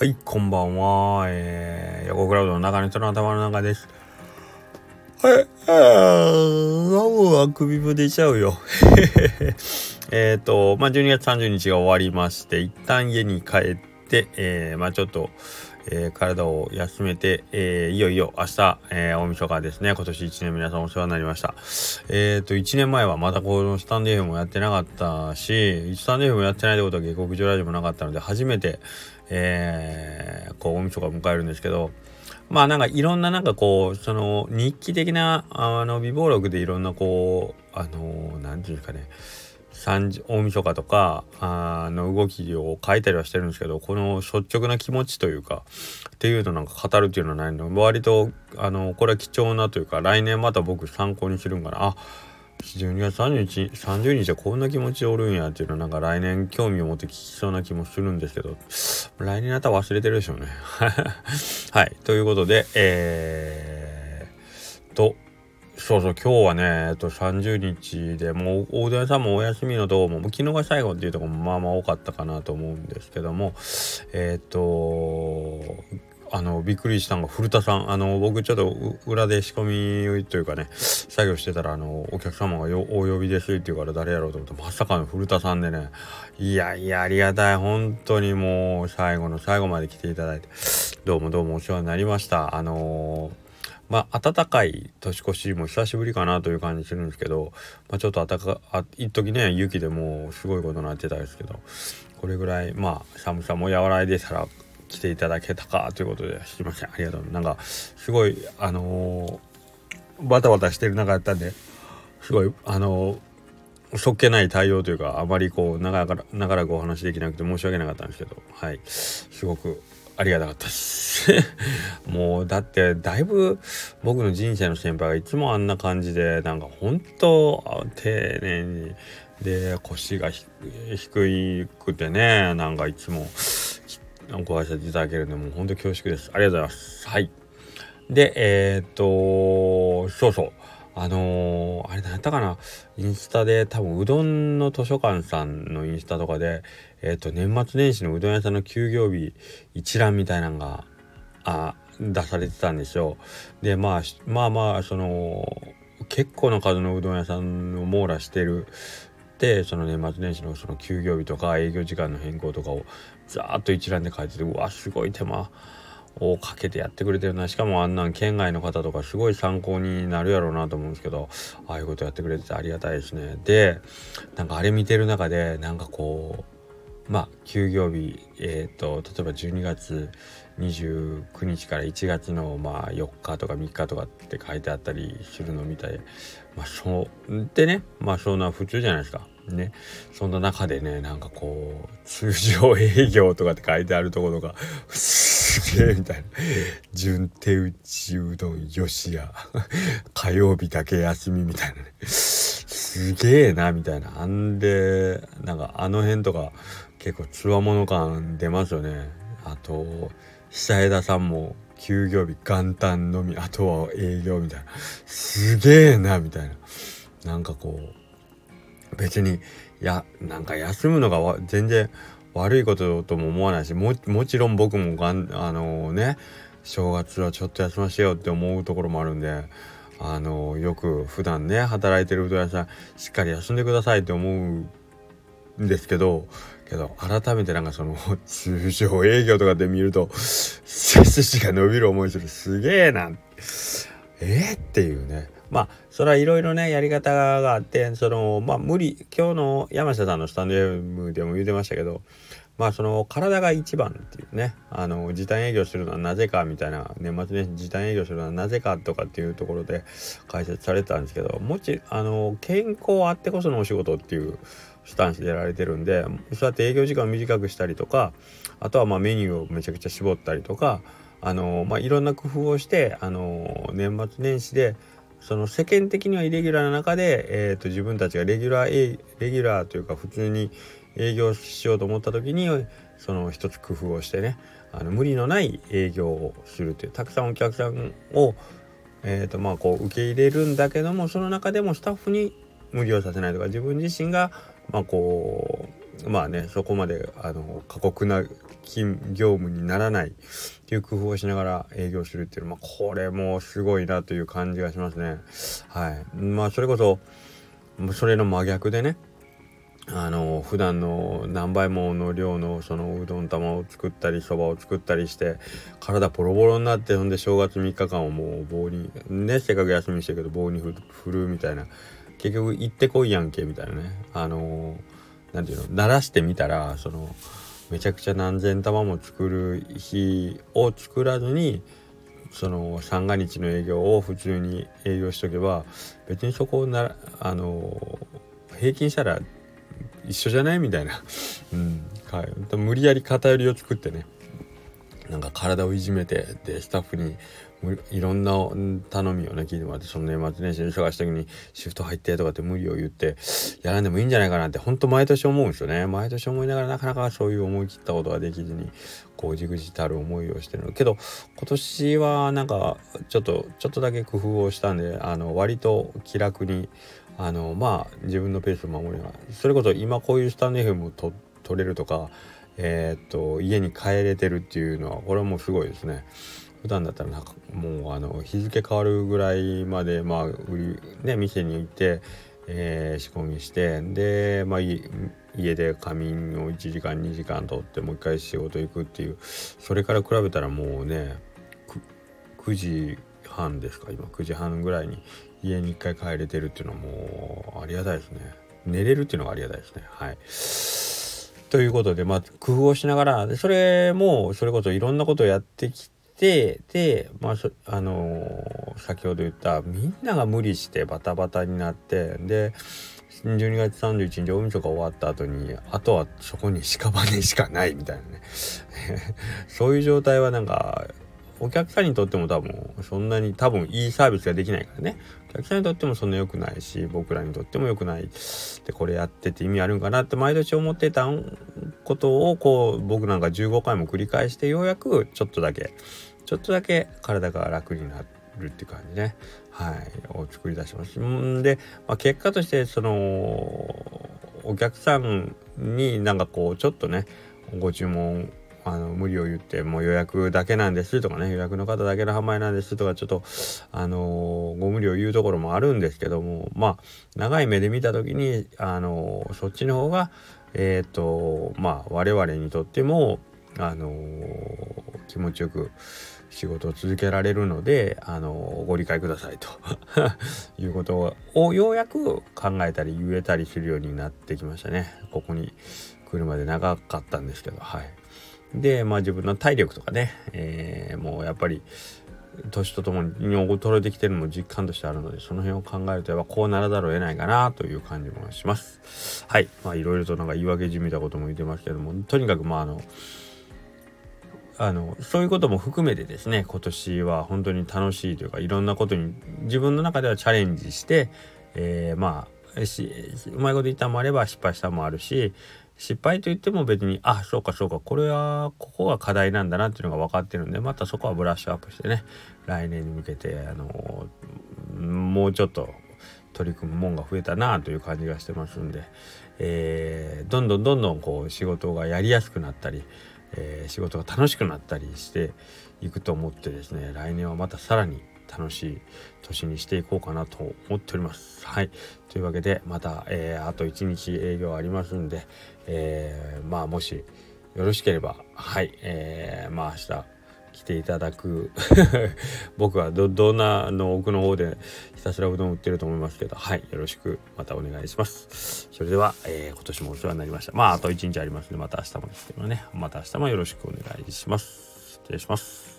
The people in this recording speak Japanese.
はい、こんばんは。えー、横クラウドの中の人の頭の中です。はい、あー、ラムは首も出ちゃうよ。えっと、まあ、12月30日が終わりまして、一旦家に帰って、えー、まあ、ちょっと、えー、体を休めて、えー、いよいよ明日、えー、大晦日ですね。今年1年皆さんお世話になりました。えっ、と、1年前はまたこのスタンデーフもやってなかったし、スタンデーフもやってないってことは下克上ラジオもなかったので、初めて、えー、こう、大晦日を迎えるんですけど、まあなんかいろんななんかこう、その日記的な、あの、微暴録でいろんなこう、あの、なんていうんですかね、大晦日とかあの動きを書いたりはしてるんですけどこの率直な気持ちというかっていうのなんか語るっていうのはないの。割とあのこれは貴重なというか来年また僕参考にするんかな。あ12月30日30日はこんな気持ちおるんやっていうのなんか来年興味を持って聞きそうな気もするんですけど来年あたら忘れてるでしょうね。はい。ということでえー、とそうそう今日はねえっと30日でもう大田屋さんもお休みのとこももう昨日が最後っていうとこもまあまあ多かったかなと思うんですけどもえっとあのびっくりしたのが古田さん。あの僕ちょっと裏で仕込みというかね作業してたらあのお客様がお呼びですって言うから誰やろうと思ってまさかの古田さんでねいやいやありがたい。本当にもう最後の最後まで来ていただいてどうもどうもお世話になりました。あのーまあ、暖かい年越しも久しぶりかなという感じするんですけど、まあ、ちょっと暖かあ一時ね雪でもうすごいことになってたんですけどこれぐらいまあ寒さも和らいでたら来ていただけたかということですいません。ありがとう。なんかすごいあのー、バタバタしてる中やったんですごいあのーそっけない対応というかあまりこう長ら長らくお話できなくて申し訳なかったんですけどはい。すごくありがたかったです。もうだってだいぶ僕の人生の先輩がいつもあんな感じでなんか本当丁寧にで腰が低くてねなんかいつもご挨拶いただけるんでもう本当恐縮です。ありがとうございます。はい。でえー、っとそうそう。あのー、あれ何やったかな？インスタで多分うどんの図書館さんのインスタとかでえっ、ー、と年末年始のうどん屋さんの休業日一覧みたいなのがあ出されてたんですよ。でまあまあまあその結構な数のうどん屋さんを網羅してるでその年末年始のその休業日とか営業時間の変更とかをざーっと一覧で書いててうわすごい手間。をかけてやってくれてるな。しかもあんなん県外の方とかすごい参考になるやろうなと思うんですけどああいうことやってくれててありがたいですね。でなんかあれ見てる中でなんかこうまあ休業日えっ、ー、と例えば12月29日から1月のまあ4日とか3日とかって書いてあったりするのみたいまあそうでねまあそんな普通じゃないですか。ね。そんな中でねなんかこう通常営業とかって書いてあるところが すげえみたいな順手打ちうどんよしや火曜日だけ休みみたいなね。すげえなみたいな。あんでなんかあの辺とか結構つわもの感出ますよね。あと久枝さんも休業日元旦のみあとは営業みたいな。すげえなみたいな。なんかこう別にいやなんか休むのが全然悪いこととも思わないしもちろん僕もがんあのー、ね正月はちょっと休ませようって思うところもあるんであの、よく普段ね働いてるうどん屋さんしっかり休んでくださいって思うんですけどけど改めてなんかその通常営業とかで見ると背筋が伸びる思いする。すげえな。えー、っていうね。まあそれはいろいろねやり方があってそのまあ無理今日の山下さんのスタンド FM でも言ってましたけどまあその体が一番っていうねあの時短営業するのはなぜかみたいな年末年始時短営業するのはなぜかとかっていうところで解説されてたんですけどもちあの健康あってこそのお仕事っていうスタンスでやられてるんでそうやって営業時間を短くしたりとかあとはまあメニューをめちゃくちゃ絞ったりとかあのまあいろんな工夫をしてあの年末年始でその世間的にはイレギュラーな中で、えーと、自分たちがレギュラーレギュラーというか普通に営業しようと思った時にその一つ工夫をしてねあの無理のない営業をするというたくさんお客さんを、えーとまあ、こう受け入れるんだけどもその中でもスタッフに無理をさせないとか自分自身が、まあ、こうまあねそこまであの過酷な勤業務にならないっていう工夫をしながら営業するっていうのは、まあ、これもすごいなという感じがしますね。はい。まあそれこそそれの真逆でねあの普段の何倍もの量のそのうどん玉を作ったりそばを作ったりして体ボロボロになってほんで正月3日間をもう棒にねせっかく休みしてるけど棒に振るみたいな。結局行ってこいやんけみたいな。ねあの何て言うの鳴らしてみたらそのめちゃくちゃ何千玉も作る日を作らずにその三が日の営業を普通に営業しとけば別にそこをなあの平均したら一緒じゃない？みたいな、うん、はい、無理やり偏りを作ってね。なんか体をいじめてでスタッフにいろんな頼みをね聞いてもらってその年末年始の忙しい時にシフト入ってとかって無理を言ってやらんでもいいんじゃないかなってほんと毎年思うんですよね。毎年思いながらなかなかそういう思い切ったことができずにこうじくじたる思いをしてるけど今年はなんかちょっとちょっとだけ工夫をしたんであの割と気楽にあのまあ自分のペースを守りながらそれこそ今こういうスタンド FM を取れるとかえー、っと家に帰れてるっていうのはこれはもうすごいですね。普段だったらなんかもうあの日付変わるぐらいまでまあ売りね店に行って、えー、仕込みしてでまあ家で仮眠を1時間2時間とってもう一回仕事行くっていうそれから比べたらもうね9時半ですか今9時半ぐらいに家に1回帰れてるっていうのはもうありがたいですね。寝れるっていうのがありがたいですね。はい。ということでまあ工夫をしながらそれもそれこそいろんなことをやってきてでまああのー、先ほど言ったみんなが無理してバタバタになってで12月31日大晦日終わった後にあとはそこに屍しかないみたいなね。そういう状態はなんかお客さんにとっても多分そんなに多分いいサービスができないからね。お客さんにとってもそんな良くないし僕らにとっても良くないでこれやってて意味あるんかなって毎年思ってたことをこう僕なんか15回も繰り返してようやくちょっとだけちょっとだけ体が楽になるって感じね。はい。を作り出しますんで、まあ、結果としてそのお客さんになんかこうちょっとねご注文あの無理を言ってもう予約だけなんですとかね予約の方だけの販売なんですとかちょっとあのご無理を言うところもあるんですけどもまあ長い目で見た時にあのそっちの方がえっ、ー、とまあ我々にとってもあの気持ちよく仕事を続けられるのであのご理解くださいと いうことをようやく考えたり言えたりするようになってきましたねここに来るまで長かったんですけどはい。で、まあ自分の体力とかね、えー、もうやっぱり年とともに衰えてきてるのも実感としてあるので、その辺を考えるとやっぱこうならざるを得ないかなという感じもします。はい。まあいろいろとなんか言い訳じみたことも言ってますけども、とにかくまああの、あのそういうことも含めてですね今年は本当に楽しいというかいろんなことに自分の中ではチャレンジして、えー、まあしうまいこと言ったもあれば失敗したもあるし失敗と言っても別にあそうかそうかこれはここが課題なんだなっていうのが分かってるんでまたそこはブラッシュアップしてね来年に向けてあのもうちょっと取り組むもんが増えたなという感じがしてますんで、えー、どんどんどんどんこう仕事がやりやすくなったり、えー、仕事が楽しくなったりしていくと思ってですね来年はまたさらに楽しい年にしていこうかなと思っております。はい。というわけで、また、えー、あと1日営業ありますんで、えー、まあ、もしよろしければ、はい、えー、まあ、明日、来ていただく 僕はどどんなの奥の方でひたすらうどん売ってると思いますけどはい。よろしくまたお願いします。それでは、えー、今年もお世話になりました。まああと1日ありますのでまた明日もですけどね。また明日もよろしくお願いします。失礼します。